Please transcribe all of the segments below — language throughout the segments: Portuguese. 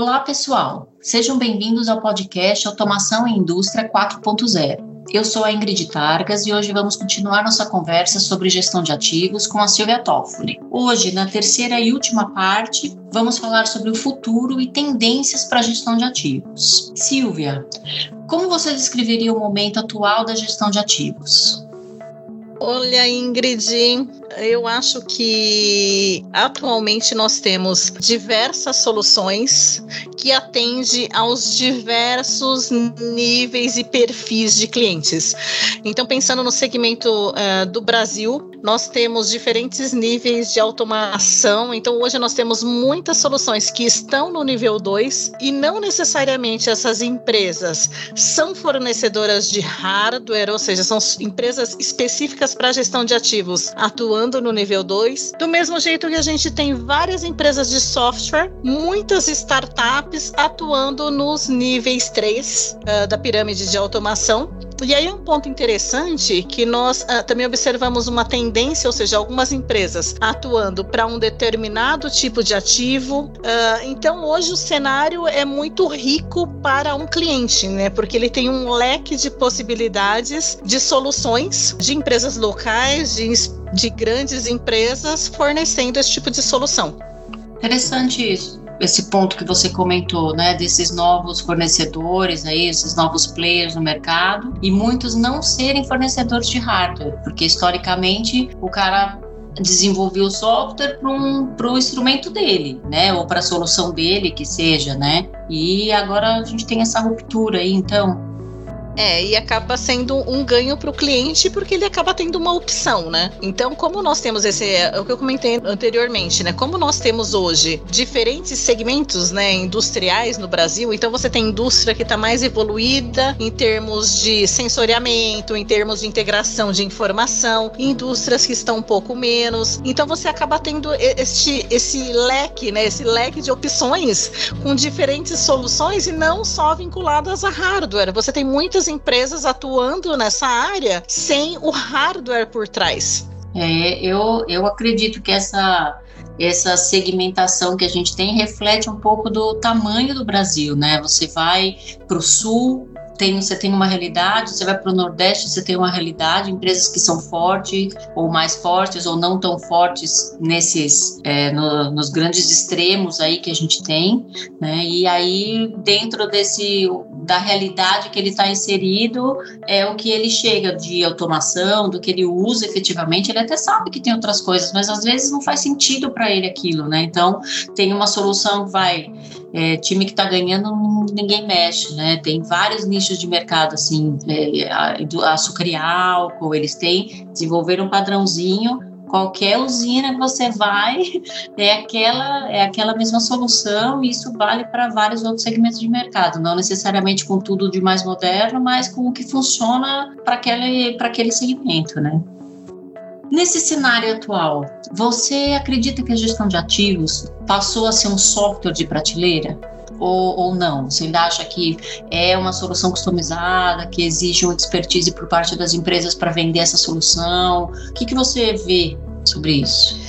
Olá, pessoal. Sejam bem-vindos ao podcast Automação e Indústria 4.0. Eu sou a Ingrid Targas e hoje vamos continuar nossa conversa sobre gestão de ativos com a Silvia Toffoli. Hoje, na terceira e última parte, vamos falar sobre o futuro e tendências para a gestão de ativos. Silvia, como você descreveria o momento atual da gestão de ativos? Olha, Ingrid, eu acho que atualmente nós temos diversas soluções que atendem aos diversos níveis e perfis de clientes. Então, pensando no segmento uh, do Brasil, nós temos diferentes níveis de automação. Então, hoje nós temos muitas soluções que estão no nível 2 e não necessariamente essas empresas são fornecedoras de hardware, ou seja, são empresas específicas para gestão de ativos atuando no nível 2. Do mesmo jeito que a gente tem várias empresas de software, muitas startups atuando nos níveis 3 uh, ah, da pirâmide de automação. E aí um ponto interessante que nós uh, também observamos uma tendência, ou seja, algumas empresas atuando para um determinado tipo de ativo. Uh, então hoje o cenário é muito rico para um cliente, né? Porque ele tem um leque de possibilidades de soluções de empresas locais, de, de grandes empresas fornecendo esse tipo de solução. Interessante isso esse ponto que você comentou, né, desses novos fornecedores aí, esses novos players no mercado e muitos não serem fornecedores de hardware, porque historicamente o cara desenvolveu o software para um, o instrumento dele, né, ou para a solução dele que seja, né, e agora a gente tem essa ruptura aí, então é, e acaba sendo um ganho para o cliente porque ele acaba tendo uma opção, né? Então, como nós temos esse, é o que eu comentei anteriormente, né? Como nós temos hoje diferentes segmentos, né, industriais no Brasil, então você tem indústria que está mais evoluída em termos de sensoriamento, em termos de integração de informação, indústrias que estão um pouco menos. Então você acaba tendo este esse leque, né, esse leque de opções com diferentes soluções e não só vinculadas a hardware. Você tem muitas empresas atuando nessa área sem o hardware por trás. É, eu, eu acredito que essa essa segmentação que a gente tem reflete um pouco do tamanho do Brasil, né? Você vai para o sul, tem, você tem uma realidade, você vai para o Nordeste, você tem uma realidade, empresas que são fortes, ou mais fortes, ou não tão fortes nesses, é, no, nos grandes extremos aí que a gente tem, né? E aí, dentro desse, da realidade que ele está inserido, é o que ele chega de automação, do que ele usa efetivamente, ele até sabe que tem outras coisas, mas às vezes não faz sentido para ele aquilo, né? Então, tem uma solução, vai, é, time que está ganhando, ninguém mexe, né? Tem vários nichos de mercado, assim, é, açúcar e álcool, eles têm, desenvolveram um padrãozinho. Qualquer usina que você vai é aquela é aquela mesma solução e isso vale para vários outros segmentos de mercado. Não necessariamente com tudo de mais moderno mas com o que funciona para aquele para aquele segmento né Nesse cenário atual, você acredita que a gestão de ativos passou a ser um software de prateleira? ou, ou não? Você ainda acha que é uma solução customizada, que exige uma expertise por parte das empresas para vender essa solução? O que, que você vê sobre isso?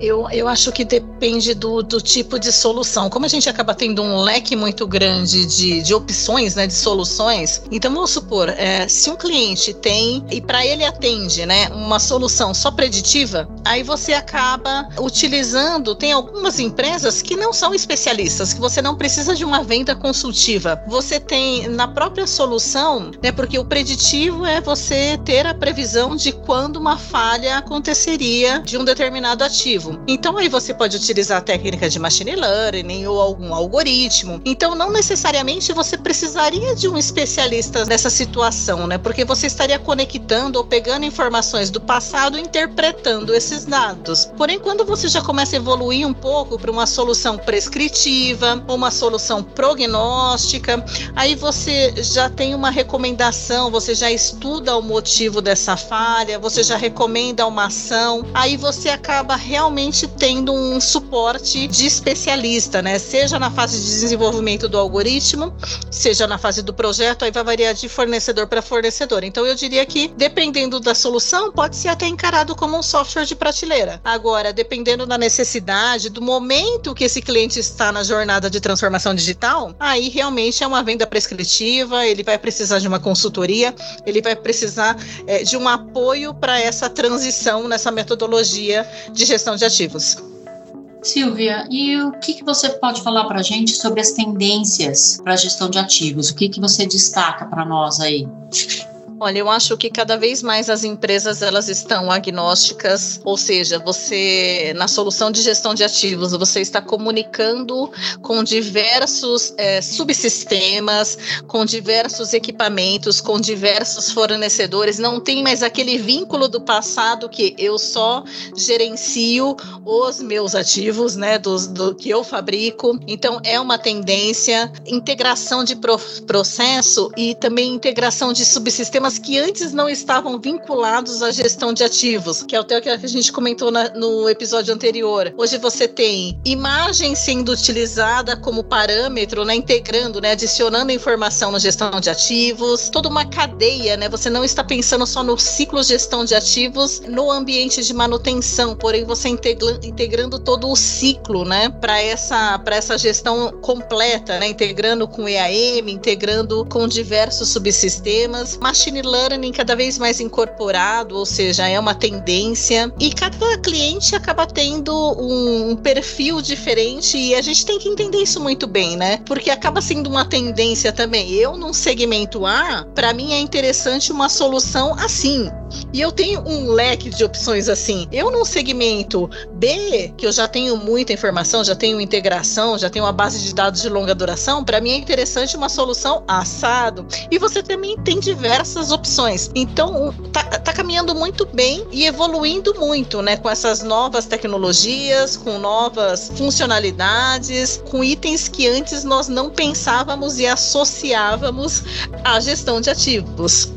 Eu, eu acho que depende do, do tipo de solução. Como a gente acaba tendo um leque muito grande de, de opções, né, de soluções, então vamos supor, é, se um cliente tem e para ele atende né, uma solução só preditiva, aí você acaba utilizando. Tem algumas empresas que não são especialistas, que você não precisa de uma venda consultiva. Você tem na própria solução, né, porque o preditivo é você ter a previsão de quando uma falha aconteceria de um determinado ativo. Então aí você pode utilizar a técnica de machine learning ou algum algoritmo. Então não necessariamente você precisaria de um especialista nessa situação, né? Porque você estaria conectando ou pegando informações do passado e interpretando esses dados. Porém, quando você já começa a evoluir um pouco para uma solução prescritiva, ou uma solução prognóstica, aí você já tem uma recomendação, você já estuda o motivo dessa falha, você já recomenda uma ação, aí você acaba realmente realmente tendo um suporte de especialista, né? Seja na fase de desenvolvimento do algoritmo, seja na fase do projeto, aí vai variar de fornecedor para fornecedor. Então eu diria que dependendo da solução, pode ser até encarado como um software de prateleira. Agora, dependendo da necessidade, do momento que esse cliente está na jornada de transformação digital, aí realmente é uma venda prescritiva, ele vai precisar de uma consultoria, ele vai precisar é, de um apoio para essa transição nessa metodologia de gestão de ativos. Silvia, e o que, que você pode falar para a gente sobre as tendências para a gestão de ativos? O que, que você destaca para nós aí? Olha, eu acho que cada vez mais as empresas elas estão agnósticas, ou seja, você na solução de gestão de ativos você está comunicando com diversos é, subsistemas, com diversos equipamentos, com diversos fornecedores. Não tem mais aquele vínculo do passado que eu só gerencio os meus ativos, né, dos, do que eu fabrico. Então é uma tendência integração de pro, processo e também integração de subsistemas sistemas que antes não estavam vinculados à gestão de ativos, que é o que a gente comentou na, no episódio anterior. Hoje você tem imagem sendo utilizada como parâmetro, né, integrando, né, adicionando informação na gestão de ativos, toda uma cadeia, né? Você não está pensando só no ciclo gestão de ativos no ambiente de manutenção, porém você integra, integrando todo o ciclo, né, para essa para essa gestão completa, né, integrando com EAM, integrando com diversos subsistemas, machine machine learning cada vez mais incorporado, ou seja, é uma tendência. E cada cliente acaba tendo um, um perfil diferente e a gente tem que entender isso muito bem, né? Porque acaba sendo uma tendência também. Eu, num segmento A, para mim é interessante uma solução assim. E eu tenho um leque de opções assim. Eu num segmento B, que eu já tenho muita informação, já tenho integração, já tenho uma base de dados de longa duração, para mim é interessante uma solução assado. E você também tem diversas opções. Então, tá, tá caminhando muito bem e evoluindo muito, né? Com essas novas tecnologias, com novas funcionalidades, com itens que antes nós não pensávamos e associávamos à gestão de ativos.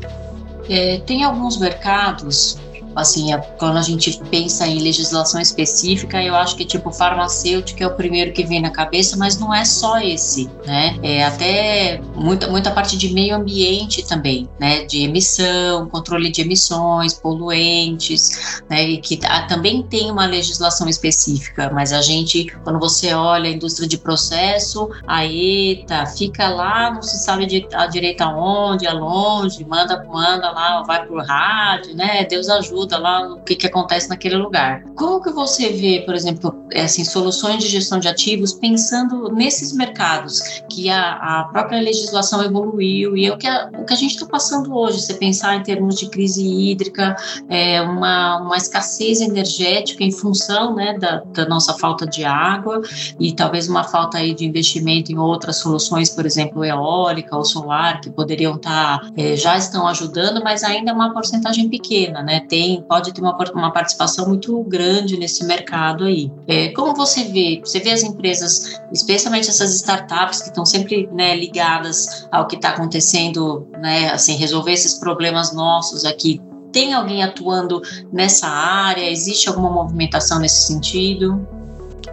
É, tem alguns mercados assim, quando a gente pensa em legislação específica, eu acho que tipo farmacêutico é o primeiro que vem na cabeça, mas não é só esse, né? É até muita, muita parte de meio ambiente também, né? De emissão, controle de emissões, poluentes, né? E que também tem uma legislação específica, mas a gente, quando você olha a indústria de processo, a ETA fica lá, não se sabe de, a direita onde, é longe, manda, manda lá, vai por rádio, né? Deus ajuda lá no que, que acontece naquele lugar. Como que você vê, por exemplo, é, assim, soluções de gestão de ativos pensando nesses mercados que a, a própria legislação evoluiu e é o que a, o que a gente está passando hoje, você pensar em termos de crise hídrica, é, uma, uma escassez energética em função né, da, da nossa falta de água e talvez uma falta aí de investimento em outras soluções, por exemplo, eólica ou solar, que poderiam estar, tá, é, já estão ajudando, mas ainda é uma porcentagem pequena, né? Tem pode ter uma, uma participação muito grande nesse mercado aí. É, como você vê? Você vê as empresas, especialmente essas startups que estão sempre né, ligadas ao que está acontecendo, né, assim, resolver esses problemas nossos aqui. Tem alguém atuando nessa área? Existe alguma movimentação nesse sentido?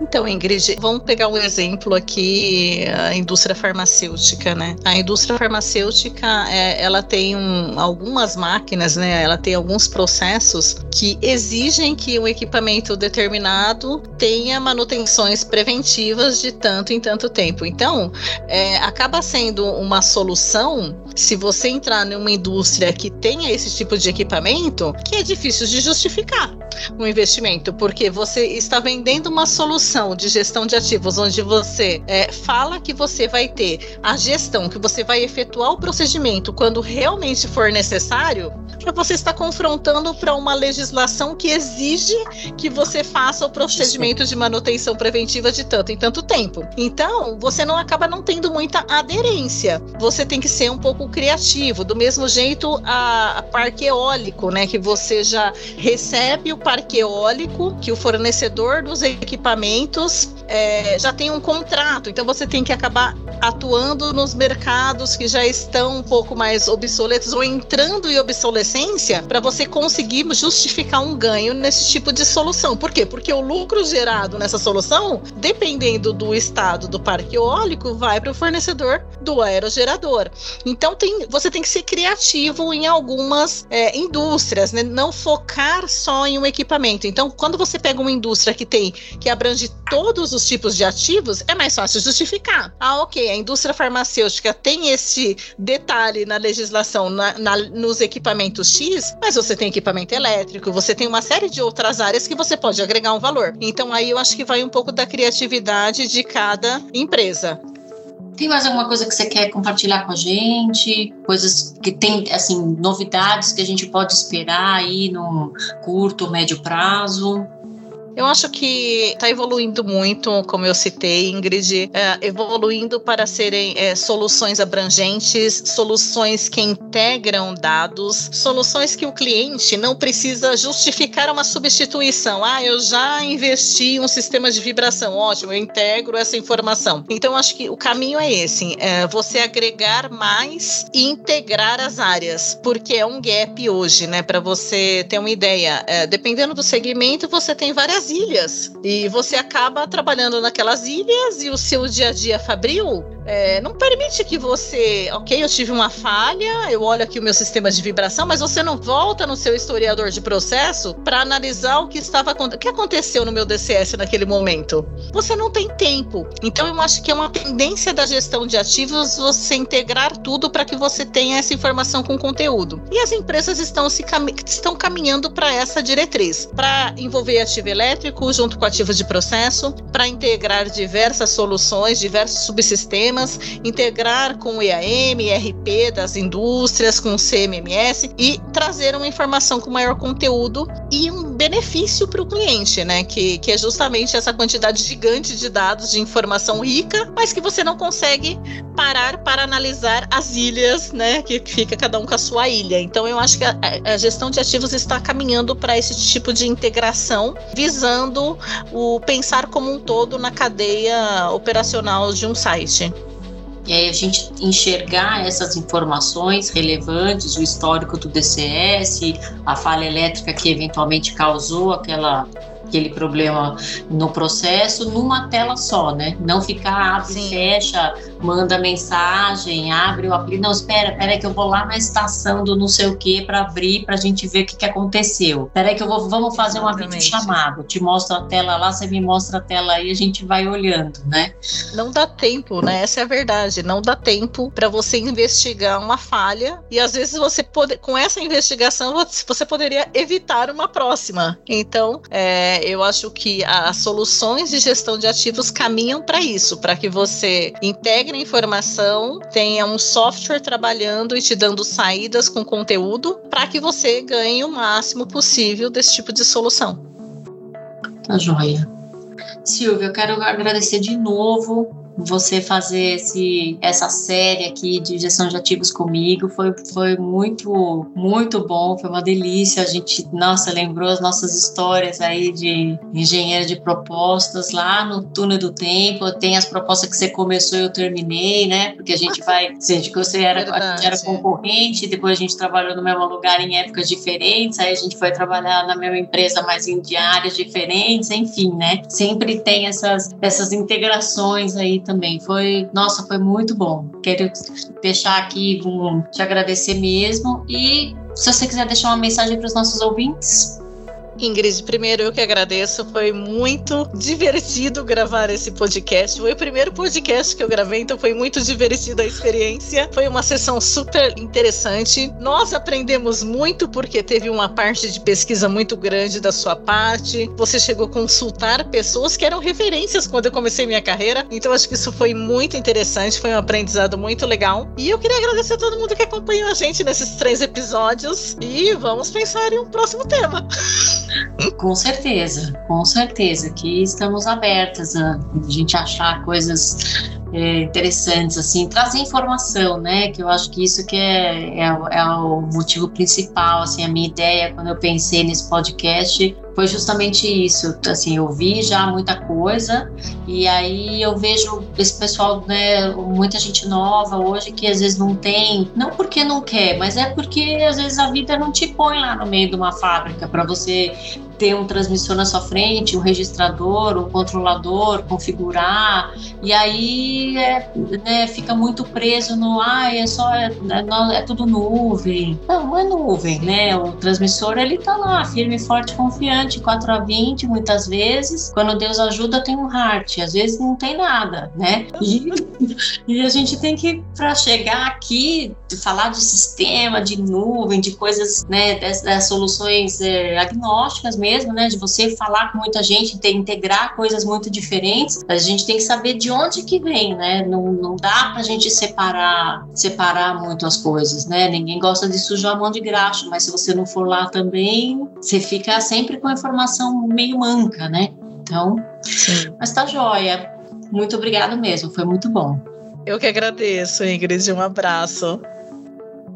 Então, Ingrid, vamos pegar um exemplo aqui, a indústria farmacêutica, né? A indústria farmacêutica, é, ela tem um, algumas máquinas, né? Ela tem alguns processos que exigem que um equipamento determinado tenha manutenções preventivas de tanto em tanto tempo. Então, é, acaba sendo uma solução se você entrar numa indústria que tenha esse tipo de equipamento, que é difícil de justificar um investimento, porque você está vendendo uma solução de gestão de ativos onde você é, fala que você vai ter a gestão, que você vai efetuar o procedimento quando realmente for necessário, você está confrontando para uma legislação que exige que você faça o procedimento de manutenção preventiva de tanto em tanto tempo. Então, você não acaba não tendo muita aderência. Você tem que ser um pouco criativo. Do mesmo jeito, a, a parque eólico, né? Que você já recebe o parque eólico, que o fornecedor dos equipamentos é, já tem um contrato, então você tem que acabar atuando nos mercados que já estão um pouco mais obsoletos ou entrando em obsolescência para você conseguir justificar um ganho nesse tipo de solução. Por quê? Porque o lucro gerado nessa solução, dependendo do estado do parque eólico, vai para o fornecedor do aerogerador. Então tem, você tem que ser criativo em algumas é, indústrias, né? não focar só em um equipamento. Então, quando você pega uma indústria que tem que abrange todos os tipos de ativos, é mais fácil justificar. Ah, ok, a indústria farmacêutica tem esse detalhe na legislação na, na, nos equipamentos X, mas você tem equipamento elétrico, você tem uma série de outras áreas que você pode agregar um valor. Então aí eu acho que vai um pouco da criatividade de cada empresa. Tem mais alguma coisa que você quer compartilhar com a gente? Coisas que tem, assim, novidades que a gente pode esperar aí no curto, médio prazo? Eu acho que está evoluindo muito, como eu citei, Ingrid, é, evoluindo para serem é, soluções abrangentes, soluções que integram dados, soluções que o cliente não precisa justificar uma substituição. Ah, eu já investi um sistema de vibração, ótimo, eu integro essa informação. Então, acho que o caminho é esse: é você agregar mais e integrar as áreas, porque é um gap hoje, né? Para você ter uma ideia, é, dependendo do segmento, você tem várias ilhas. E você acaba trabalhando naquelas ilhas e o seu dia a dia fabril é, não permite que você, ok, eu tive uma falha, eu olho aqui o meu sistema de vibração, mas você não volta no seu historiador de processo para analisar o que estava o que aconteceu no meu DCS naquele momento. Você não tem tempo. Então eu acho que é uma tendência da gestão de ativos você integrar tudo para que você tenha essa informação com conteúdo. E as empresas estão se cam estão caminhando para essa diretriz, para envolver ativo elétrico junto com ativo de processo, para integrar diversas soluções, diversos subsistemas sistemas, integrar com o EAM, ERP das indústrias, com o CMMS e trazer uma informação com maior conteúdo e um benefício para o cliente, né? Que, que é justamente essa quantidade gigante de dados, de informação rica, mas que você não consegue parar para analisar as ilhas, né? Que fica cada um com a sua ilha. Então eu acho que a, a gestão de ativos está caminhando para esse tipo de integração, visando o pensar como um todo na cadeia operacional de um site. E aí a gente enxergar essas informações relevantes, o histórico do DCS, a falha elétrica que eventualmente causou aquela aquele problema no processo numa tela só, né? Não ficar abre, Sim. fecha, manda mensagem, abre o aplicativo. Não, espera, espera que eu vou lá na estação do não sei o que para abrir para a gente ver o que, que aconteceu. Espera que eu vou, vamos fazer uma videochamada. Te mostro a tela lá, você me mostra a tela aí, a gente vai olhando, né? Não dá tempo, né? Essa é a verdade. Não dá tempo para você investigar uma falha e às vezes você pode, com essa investigação você poderia evitar uma próxima. Então, é, eu acho que as soluções de gestão de ativos caminham para isso, para que você integre a informação, tenha um software trabalhando e te dando saídas com conteúdo, para que você ganhe o máximo possível desse tipo de solução. Tá joia. Silvia, eu quero agradecer de novo você fazer esse, essa série aqui de gestão de ativos comigo. Foi, foi muito, muito bom, foi uma delícia. A gente, nossa, lembrou as nossas histórias aí de engenheiro de propostas lá no túnel do tempo. Tem as propostas que você começou e eu terminei, né? Porque a gente vai, sente que você era, era concorrente, depois a gente trabalhou no mesmo lugar em épocas diferentes, aí a gente foi trabalhar na mesma empresa, mas em áreas diferentes, enfim, né? Sempre tem essas, essas integrações aí também. Foi, nossa, foi muito bom. Quero deixar aqui, um, te agradecer mesmo. E se você quiser deixar uma mensagem para os nossos ouvintes. Ingrid, primeiro eu que agradeço, foi muito divertido gravar esse podcast. Foi o primeiro podcast que eu gravei, então foi muito divertida a experiência. Foi uma sessão super interessante. Nós aprendemos muito porque teve uma parte de pesquisa muito grande da sua parte. Você chegou a consultar pessoas que eram referências quando eu comecei minha carreira. Então acho que isso foi muito interessante, foi um aprendizado muito legal. E eu queria agradecer a todo mundo que acompanhou a gente nesses três episódios. E vamos pensar em um próximo tema. Com certeza, com certeza que estamos abertas a, a gente achar coisas é, interessantes, assim, trazer informação, né? Que eu acho que isso que é, é, é o motivo principal, assim, a minha ideia quando eu pensei nesse podcast foi justamente isso. Assim, eu vi já muita coisa e aí eu vejo esse pessoal, né, muita gente nova hoje que às vezes não tem, não porque não quer, mas é porque às vezes a vida não te põe lá no meio de uma fábrica para você ter um transmissor na sua frente, um registrador, um controlador, configurar, e aí é, né, fica muito preso no, ah, é só, é, é, é, tudo nuvem. Não, não é nuvem, né? O transmissor, ele tá lá, firme, forte, confiante, 4 a 20, muitas vezes. Quando Deus ajuda, tem um heart, às vezes não tem nada, né? E, e a gente tem que, para chegar aqui, falar de sistema, de nuvem, de coisas, né, das, das soluções é, agnósticas mesmo, né? De você falar com muita gente, ter, integrar coisas muito diferentes, a gente tem que saber de onde que vem, né? Não, não dá pra gente separar, separar muito as coisas, né? Ninguém gosta de sujar a mão de graxa, mas se você não for lá também, você fica sempre com a informação meio manca, né? Então, Sim. mas tá joia. Muito obrigada mesmo, foi muito bom. Eu que agradeço, Ingrid. Um abraço.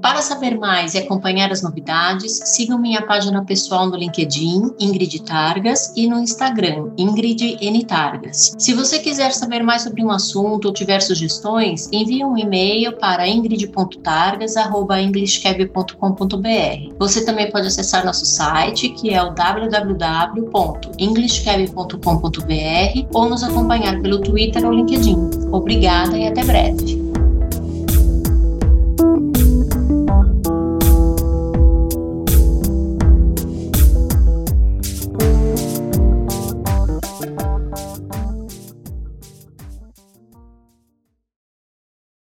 Para saber mais e acompanhar as novidades, sigam minha página pessoal no LinkedIn, Ingrid Targas, e no Instagram, Ingrid N. Targas. Se você quiser saber mais sobre um assunto ou tiver sugestões, envie um e-mail para ingrid.targas.englishcab.com.br. Você também pode acessar nosso site, que é o www.englishcab.com.br ou nos acompanhar pelo Twitter ou LinkedIn. Obrigada e até breve.